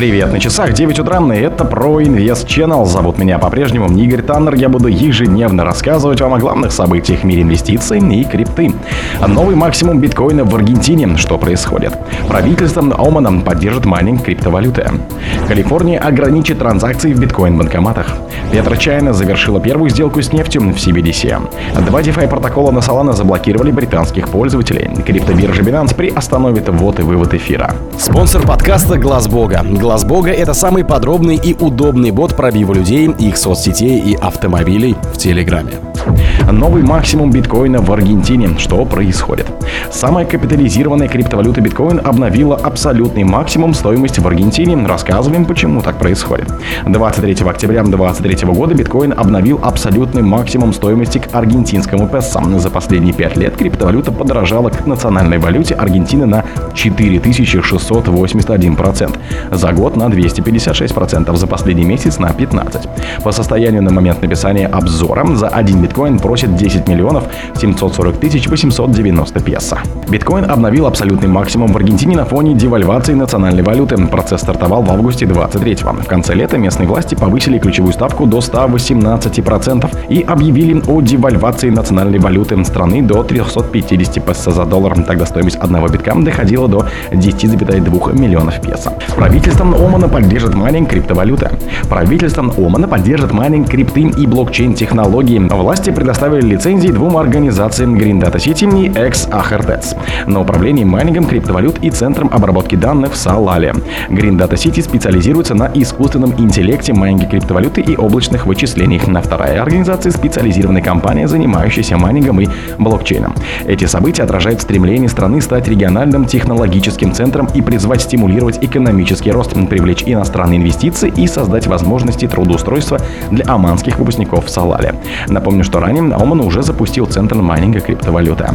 Привет, на часах 9 утра, и это про Инвест Channel. Зовут меня по-прежнему Игорь Таннер. Я буду ежедневно рассказывать вам о главных событиях в мире инвестиций и крипты. Новый максимум биткоина в Аргентине. Что происходит? Правительство Омана поддержит майнинг криптовалюты. Калифорния ограничит транзакции в биткоин-банкоматах. PetroChina завершила первую сделку с нефтью в CBDC. Два DeFi протокола на Solana заблокировали британских пользователей. Криптобиржа Binance приостановит ввод и вывод эфира. Спонсор подкаста Глаз Бога. Глаз Бога это самый подробный и удобный бот пробива людей, их соцсетей и автомобилей в Телеграме. Новый максимум биткоина в Аргентине. Что происходит? Самая капитализированная криптовалюта биткоин обновила абсолютный максимум стоимости в Аргентине. Рассказываем, почему так происходит. 23 октября 2023 года биткоин обновил абсолютный максимум стоимости к аргентинскому песо. За последние 5 лет криптовалюта подорожала к национальной валюте Аргентины на 4681%, за год на 256%, за последний месяц на 15%. По состоянию на момент написания обзора за один биткоин просит 10 миллионов 740 тысяч 890 песо. Биткоин обновил абсолютный максимум в Аргентине на фоне девальвации национальной валюты. Процесс стартовал в августе 23 -го. В конце лета местные власти повысили ключевую ставку до 118% и объявили о девальвации национальной валюты страны до 350 песо за доллар. Тогда стоимость одного битка доходила до 10,2 миллионов песо. Правительством Омана поддержит майнинг криптовалюты. Правительством Омана поддержит майнинг крипты и блокчейн-технологии. Власти предоставили лицензии двум организациям Green Data City и X на управление майнингом криптовалют и центром обработки данных в Салале. Green Data City специализируется на искусственном интеллекте, майнинге криптовалюты и облачных вычислениях. На вторая организация – специализированная компания, занимающаяся майнингом и блокчейном. Эти события отражают стремление страны стать региональным технологическим центром и призвать стимулировать экономический рост, привлечь иностранные инвестиции и создать возможности трудоустройства для оманских выпускников в Салале. Напомню, что ранее Оман уже запустил центр майнинга криптовалюты.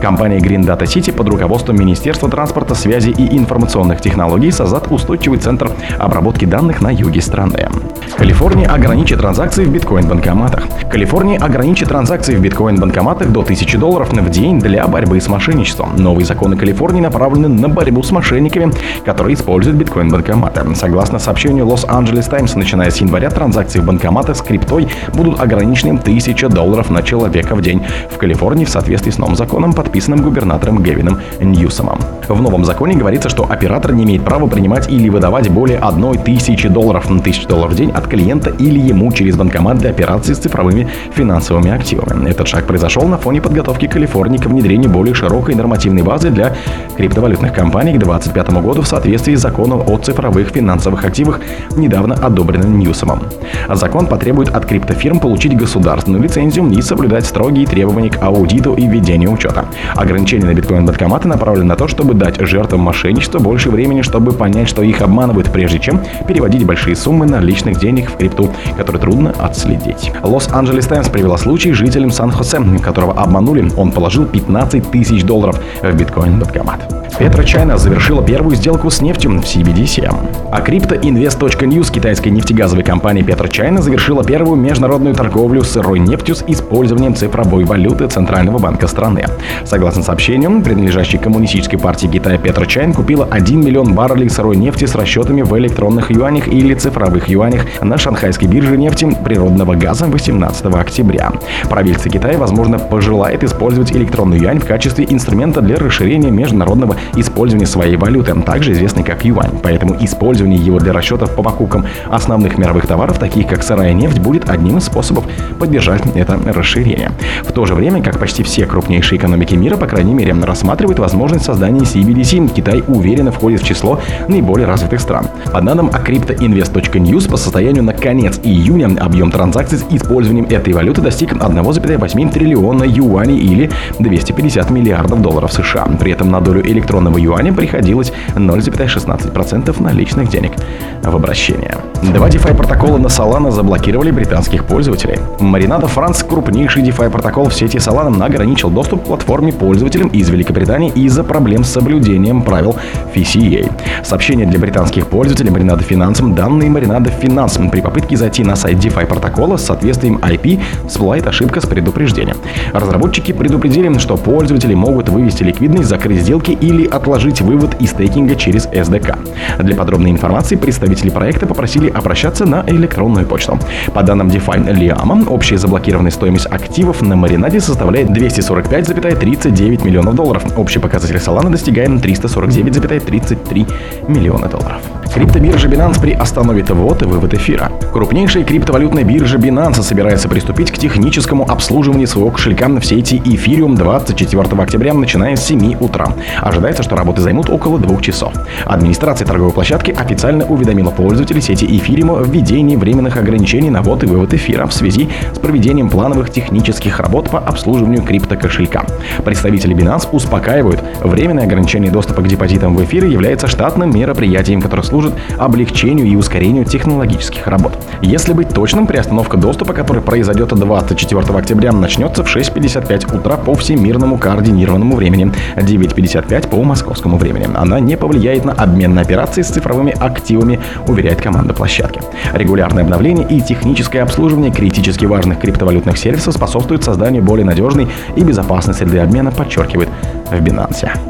Компания Green Data City под руководством Министерства транспорта, связи и информационных технологий создат устойчивый центр обработки данных на юге страны. Калифорния ограничит транзакции в биткоин-банкоматах. Калифорния ограничит транзакции в биткоин-банкоматах до 1000 долларов в день для борьбы с мошенничеством. Новые законы Калифорнии направлены на борьбу с мошенниками, которые используют биткоин-банкоматы. Согласно сообщению Los-Angeles Times, начиная с января транзакции в банкоматах с криптой будут ограничены 1000 долларов на человека в день. В Калифорнии в соответствии с новым законом, подписанным губернатором Гевином Ньюсомом. В новом законе говорится, что оператор не имеет права принимать или выдавать более 1000 долларов на 1000 долларов в день от клиента или ему через банкомат для операций с цифровыми финансовыми активами. Этот шаг произошел на фоне подготовки Калифорнии к внедрению более широкой нормативной базы для криптовалютных компаний к 2025 году в соответствии с законом о цифровых финансовых активах, недавно одобренным Ньюсомом. Закон потребует от криптофирм получить государственную лицензию и соблюдать строгие требования к аудиту и ведению учета. Ограничения на биткоин-банкоматы направлены на то, чтобы дать жертвам мошенничества больше времени, чтобы понять, что их обманывают, прежде чем переводить большие суммы наличных денег в крипту, которые трудно отследить. Лос-Анджелес Таймс привела случай жителям Сан-Хосе, которого обманули. Он положил 15 тысяч долларов в биткоин-банкомат. PetroChina завершила первую сделку с нефтью в CBDC. А CryptoInvest.news китайской нефтегазовой компании PetroChina завершила первую международную торговлю сырой нефтью с использованием цифровой валюты Центрального банка страны. Согласно сообщениям, принадлежащей коммунистической партии Китая PetroChina купила 1 миллион баррелей сырой нефти с расчетами в электронных юанях или цифровых юанях на шанхайской бирже нефти природного газа 18 октября. Правительство Китая, возможно, пожелает использовать электронный юань в качестве инструмента для расширения международного использования своей валюты, также известной как юань. Поэтому использование его для расчетов по покупкам основных мировых товаров, таких как сырая нефть, будет одним из способов поддержать это расширение. В то же время, как почти все крупнейшие экономики мира, по крайней мере, рассматривают возможность создания CBDC, Китай уверенно входит в число наиболее развитых стран. По данным о CryptoInvest.news, по состоянию на конец июня объем транзакций с использованием этой валюты достиг 1,8 триллиона юаней или 250 миллиардов долларов США. При этом на долю электронного юаня приходилось 0,16% наличных денег в обращение. Два DeFi протокола на Solana заблокировали британских пользователей. Маринада Франц, крупнейший DeFi протокол в сети Solana, ограничил доступ к платформе пользователям из Великобритании из-за проблем с соблюдением правил FCA. Сообщение для британских пользователей Маринада Финансом, данные Маринада Финанс При попытке зайти на сайт DeFi протокола с соответствием IP всплывает ошибка с предупреждением. Разработчики предупредили, что пользователи могут вывести ликвидность, закрыть сделки или отложить вывод из стейкинга через SDK. Для подробной информации представители проекта попросили обращаться на электронную почту. По данным DeFi Liama, общая заблокированная стоимость активов на маринаде составляет 245,39 миллионов долларов. Общий показатель Solana достигаем 349,33 миллиона долларов. Криптобиржа Binance приостановит ввод и вывод эфира. Крупнейшая криптовалютная биржа Binance собирается приступить к техническому обслуживанию своего кошелька в сети Ethereum 24 октября, начиная с 7 утра. Ожидается, что работы займут около двух часов. Администрация торговой площадки официально уведомила пользователей сети Ethereum о введении временных ограничений на ввод и вывод эфира в связи с проведением плановых технических работ по обслуживанию криптокошелька. Представители Binance успокаивают, временное ограничение доступа к депозитам в эфире является штатным мероприятием, которое служит служит облегчению и ускорению технологических работ. Если быть точным, приостановка доступа, который произойдет 24 октября, начнется в 6.55 утра по всемирному координированному времени, 9.55 по московскому времени. Она не повлияет на обмен на операции с цифровыми активами, уверяет команда площадки. Регулярное обновление и техническое обслуживание критически важных криптовалютных сервисов способствует созданию более надежной и безопасной среды обмена, подчеркивает в Binance.